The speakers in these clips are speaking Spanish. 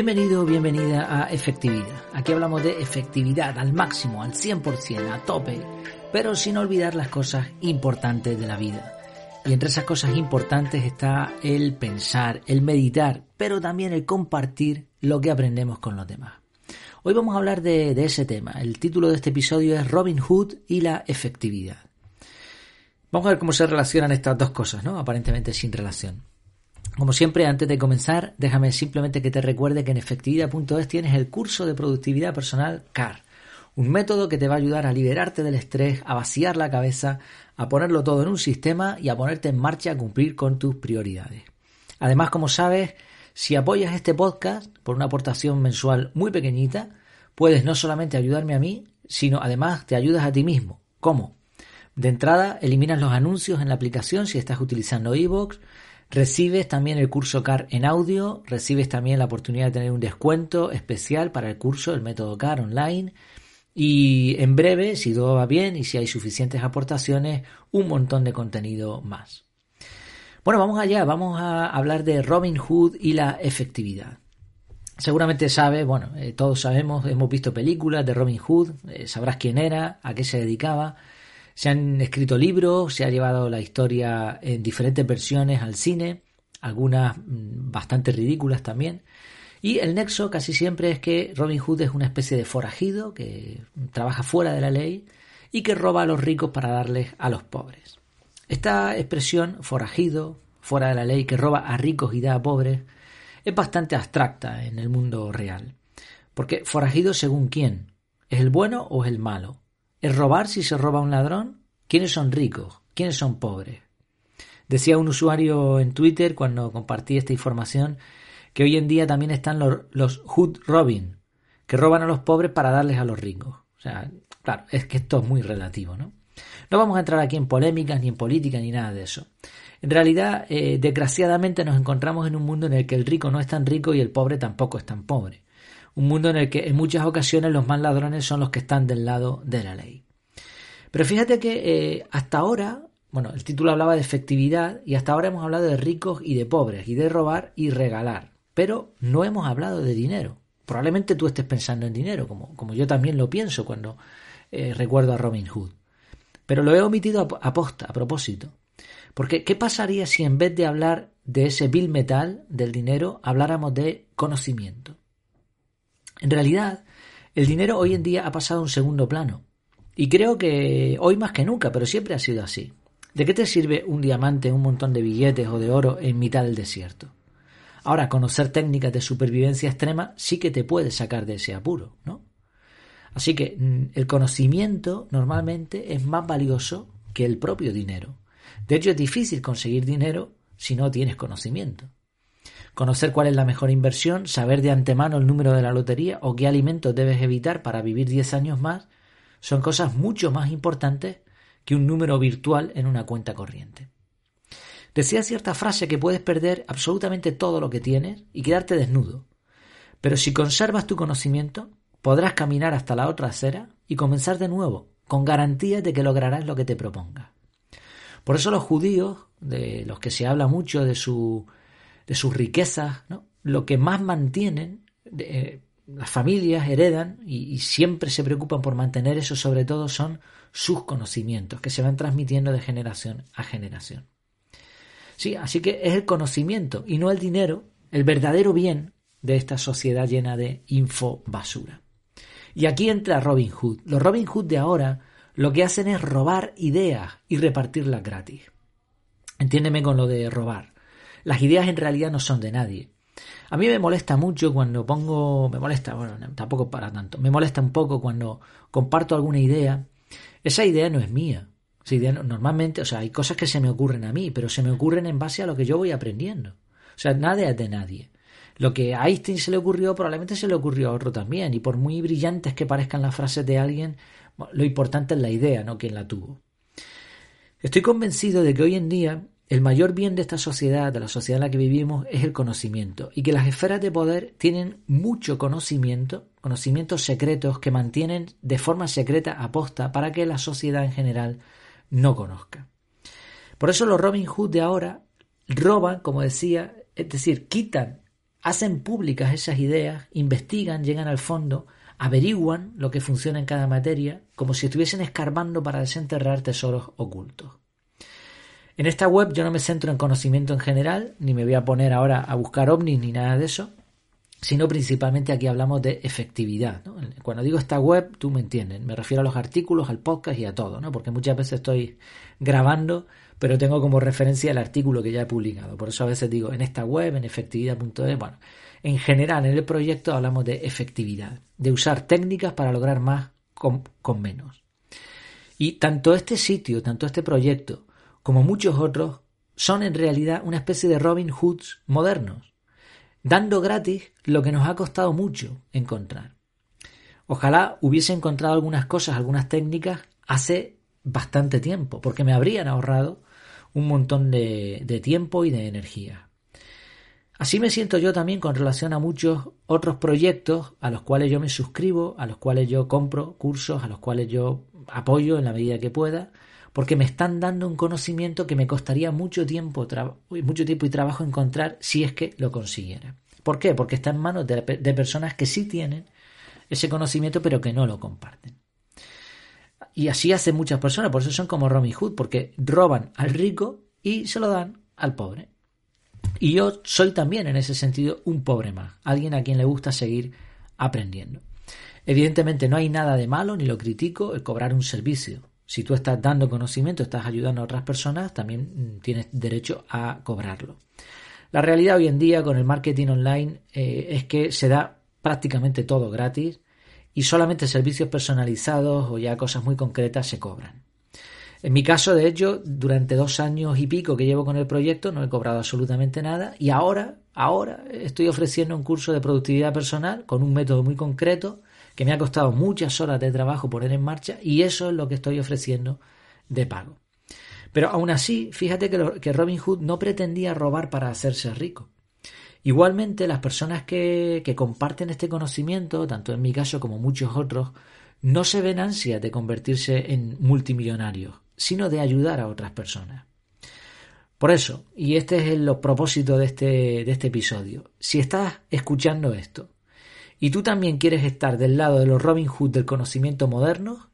Bienvenido bienvenida a Efectividad. Aquí hablamos de efectividad al máximo, al 100%, a tope, pero sin olvidar las cosas importantes de la vida. Y entre esas cosas importantes está el pensar, el meditar, pero también el compartir lo que aprendemos con los demás. Hoy vamos a hablar de, de ese tema. El título de este episodio es Robin Hood y la efectividad. Vamos a ver cómo se relacionan estas dos cosas, ¿no? Aparentemente sin relación. Como siempre, antes de comenzar, déjame simplemente que te recuerde que en efectividad.es tienes el curso de productividad personal CAR, un método que te va a ayudar a liberarte del estrés, a vaciar la cabeza, a ponerlo todo en un sistema y a ponerte en marcha a cumplir con tus prioridades. Además, como sabes, si apoyas este podcast por una aportación mensual muy pequeñita, puedes no solamente ayudarme a mí, sino además te ayudas a ti mismo. ¿Cómo? De entrada, eliminas los anuncios en la aplicación si estás utilizando iVoox, Recibes también el curso CAR en audio, recibes también la oportunidad de tener un descuento especial para el curso, el método CAR online. Y en breve, si todo va bien y si hay suficientes aportaciones, un montón de contenido más. Bueno, vamos allá, vamos a hablar de Robin Hood y la efectividad. Seguramente sabes, bueno, eh, todos sabemos, hemos visto películas de Robin Hood, eh, sabrás quién era, a qué se dedicaba. Se han escrito libros, se ha llevado la historia en diferentes versiones al cine, algunas mm, bastante ridículas también. Y el nexo casi siempre es que Robin Hood es una especie de forajido que trabaja fuera de la ley y que roba a los ricos para darles a los pobres. Esta expresión, forajido, fuera de la ley, que roba a ricos y da a pobres, es bastante abstracta en el mundo real. Porque forajido según quién, ¿es el bueno o es el malo? ¿Es robar si se roba un ladrón? ¿Quiénes son ricos? ¿Quiénes son pobres? Decía un usuario en Twitter cuando compartí esta información que hoy en día también están los, los Hood Robin, que roban a los pobres para darles a los ricos. O sea, claro, es que esto es muy relativo, ¿no? No vamos a entrar aquí en polémicas, ni en política, ni nada de eso. En realidad, eh, desgraciadamente nos encontramos en un mundo en el que el rico no es tan rico y el pobre tampoco es tan pobre un mundo en el que en muchas ocasiones los más ladrones son los que están del lado de la ley. Pero fíjate que eh, hasta ahora, bueno, el título hablaba de efectividad y hasta ahora hemos hablado de ricos y de pobres y de robar y regalar, pero no hemos hablado de dinero. Probablemente tú estés pensando en dinero, como, como yo también lo pienso cuando eh, recuerdo a Robin Hood. Pero lo he omitido a, posta, a propósito. Porque, ¿qué pasaría si en vez de hablar de ese bill metal del dinero, habláramos de conocimiento? En realidad, el dinero hoy en día ha pasado a un segundo plano. Y creo que hoy más que nunca, pero siempre ha sido así. ¿De qué te sirve un diamante, un montón de billetes o de oro en mitad del desierto? Ahora, conocer técnicas de supervivencia extrema sí que te puede sacar de ese apuro, ¿no? Así que mm, el conocimiento normalmente es más valioso que el propio dinero. De hecho, es difícil conseguir dinero si no tienes conocimiento conocer cuál es la mejor inversión, saber de antemano el número de la lotería o qué alimentos debes evitar para vivir 10 años más, son cosas mucho más importantes que un número virtual en una cuenta corriente. Decía cierta frase que puedes perder absolutamente todo lo que tienes y quedarte desnudo, pero si conservas tu conocimiento, podrás caminar hasta la otra acera y comenzar de nuevo, con garantías de que lograrás lo que te propongas. Por eso los judíos, de los que se habla mucho de su de sus riquezas, ¿no? lo que más mantienen, eh, las familias heredan y, siempre se preocupan por mantener eso sobre todo son sus conocimientos que se van transmitiendo de generación a generación. Sí, así que es el conocimiento y no el dinero el verdadero bien de esta sociedad llena de info basura. Y aquí entra Robin Hood. Los Robin Hood de ahora lo que hacen es robar ideas y repartirlas gratis. Entiéndeme con lo de robar. Las ideas en realidad no son de nadie. A mí me molesta mucho cuando pongo, me molesta, bueno, tampoco para tanto, me molesta un poco cuando comparto alguna idea. Esa idea no es mía. Esa idea normalmente, o sea, hay cosas que se me ocurren a mí, pero se me ocurren en base a lo que yo voy aprendiendo. O sea, nada es de nadie. Lo que a Einstein se le ocurrió probablemente se le ocurrió a otro también, y por muy brillantes que parezcan las frases de alguien, lo importante es la idea, no quien la tuvo. Estoy convencido de que hoy en día el mayor bien de esta sociedad, de la sociedad en la que vivimos, es el conocimiento y que las esferas de poder tienen mucho conocimiento, conocimientos secretos que mantienen de forma secreta aposta para que la sociedad en general no conozca. Por eso los Robin Hood de ahora roban, como decía, es decir, quitan hacen públicas esas ideas, investigan, llegan al fondo, averiguan lo que funciona en cada materia, como si estuviesen escarbando para desenterrar tesoros ocultos. En esta web yo no me centro en conocimiento en general, ni me voy a poner ahora a buscar ovnis ni nada de eso, sino principalmente aquí hablamos de efectividad. Cuando digo esta web, tú me entiendes, me refiero a los artículos, al podcast y a todo, ¿no? porque muchas veces estoy grabando, pero tengo como referencia el artículo que ya he publicado. Por eso a veces digo en esta web, en efectividad.es, bueno, en general en el proyecto hablamos de efectividad, de usar técnicas para lograr más con, con menos. Y tanto este sitio, tanto este proyecto, como muchos otros, son en realidad una especie de Robin Hoods modernos, dando gratis lo que nos ha costado mucho encontrar. Ojalá hubiese encontrado algunas cosas, algunas técnicas hace bastante tiempo, porque me habrían ahorrado un montón de, de tiempo y de energía. Así me siento yo también con relación a muchos otros proyectos a los cuales yo me suscribo, a los cuales yo compro cursos, a los cuales yo apoyo en la medida que pueda, porque me están dando un conocimiento que me costaría mucho tiempo, mucho tiempo y trabajo encontrar si es que lo consiguiera. ¿Por qué? Porque está en manos de, personas que sí tienen ese conocimiento pero que no lo comparten. Y así hacen muchas personas, por eso son como Robin Hood, porque roban al rico y se lo dan al pobre. Y yo soy también en ese sentido un pobre más, alguien a quien le gusta seguir aprendiendo. Evidentemente no hay nada de malo, ni lo critico, el cobrar un servicio. Si tú estás dando conocimiento, estás ayudando a otras personas, también mm, tienes derecho a cobrarlo. La realidad hoy en día con el marketing online eh, es que se da prácticamente todo gratis y solamente servicios personalizados o ya cosas muy concretas se cobran. En mi caso, de hecho, durante dos años y pico que llevo con el proyecto no he cobrado absolutamente nada y ahora, ahora estoy ofreciendo un curso de productividad personal con un método muy concreto que me ha costado muchas horas de trabajo poner en marcha y eso es lo que estoy ofreciendo de pago. Pero aún así, fíjate que, Robin Hood no pretendía robar para hacerse rico. Igualmente, las personas que, que comparten este conocimiento, tanto en mi caso como muchos otros, no se ven ansias de convertirse en multimillonarios, sino de ayudar a otras personas. Por eso, y este es el propósito de este, de este episodio, si estás escuchando esto y tú también quieres estar del lado de los Robin Hood del conocimiento moderno,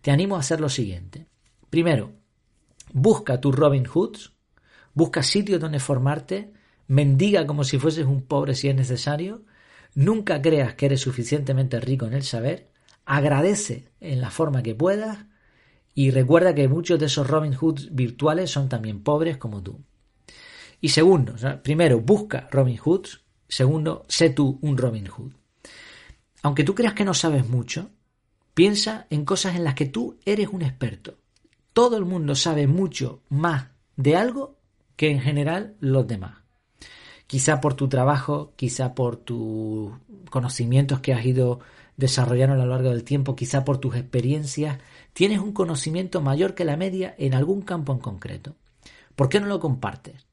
te animo a hacer lo siguiente. Primero, busca tus Robin Hoods, busca sitios donde formarte, mendiga como si fueses un pobre si es necesario, nunca creas que eres suficientemente rico en el saber, agradece en la forma que puedas y recuerda que muchos de esos Robin Hoods virtuales son también pobres como tú. Y segundo, primero, busca Robin Hoods. Segundo, sé tú un Robin Hood. Aunque tú creas que no sabes mucho, piensa en cosas en las que tú eres un experto. Todo el mundo sabe mucho más de algo que en general los demás. Quizá por tu trabajo, quizá por tus conocimientos que has ido desarrollando a lo largo del tiempo, quizá por tus experiencias, tienes un conocimiento mayor que la media en algún campo en concreto. ¿Por qué no lo compartes?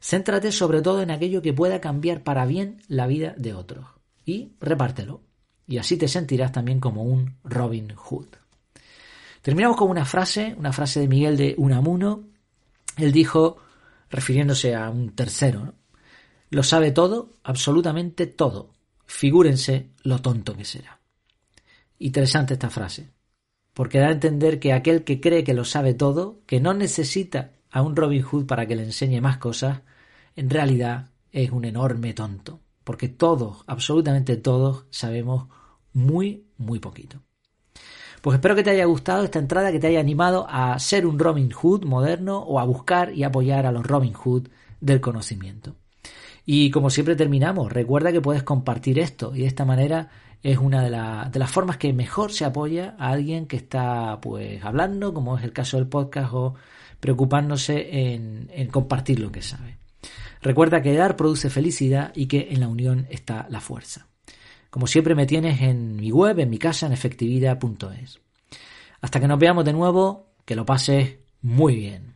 Céntrate sobre todo en aquello que pueda cambiar para bien la vida de otros y repártelo y así te sentirás también como un Robin Hood. Terminamos con una frase, una frase de Miguel de Unamuno. Él dijo, refiriéndose a un tercero, lo sabe todo, absolutamente todo. Figúrense lo tonto que será. Interesante esta frase, porque da a entender que aquel que cree que lo sabe todo, que no necesita a un Robin Hood para que le enseñe más cosas, en realidad es un enorme tonto, porque todos, absolutamente todos, sabemos muy, muy poquito. Pues espero que te haya gustado esta entrada, que te haya animado a ser un Robin Hood moderno o a buscar y apoyar a los Robin Hood del conocimiento. Y como siempre terminamos, recuerda que puedes compartir esto y de esta manera es una de, de, las formas que mejor se apoya a alguien que está pues hablando, como es el caso del podcast, o preocupándose en, en compartir lo que sabe. Recuerda que dar produce felicidad y que en la unión está la fuerza. Como siempre me tienes en mi web, en mi casa, en efectividad.es. Hasta que nos veamos de nuevo, que lo pases muy bien.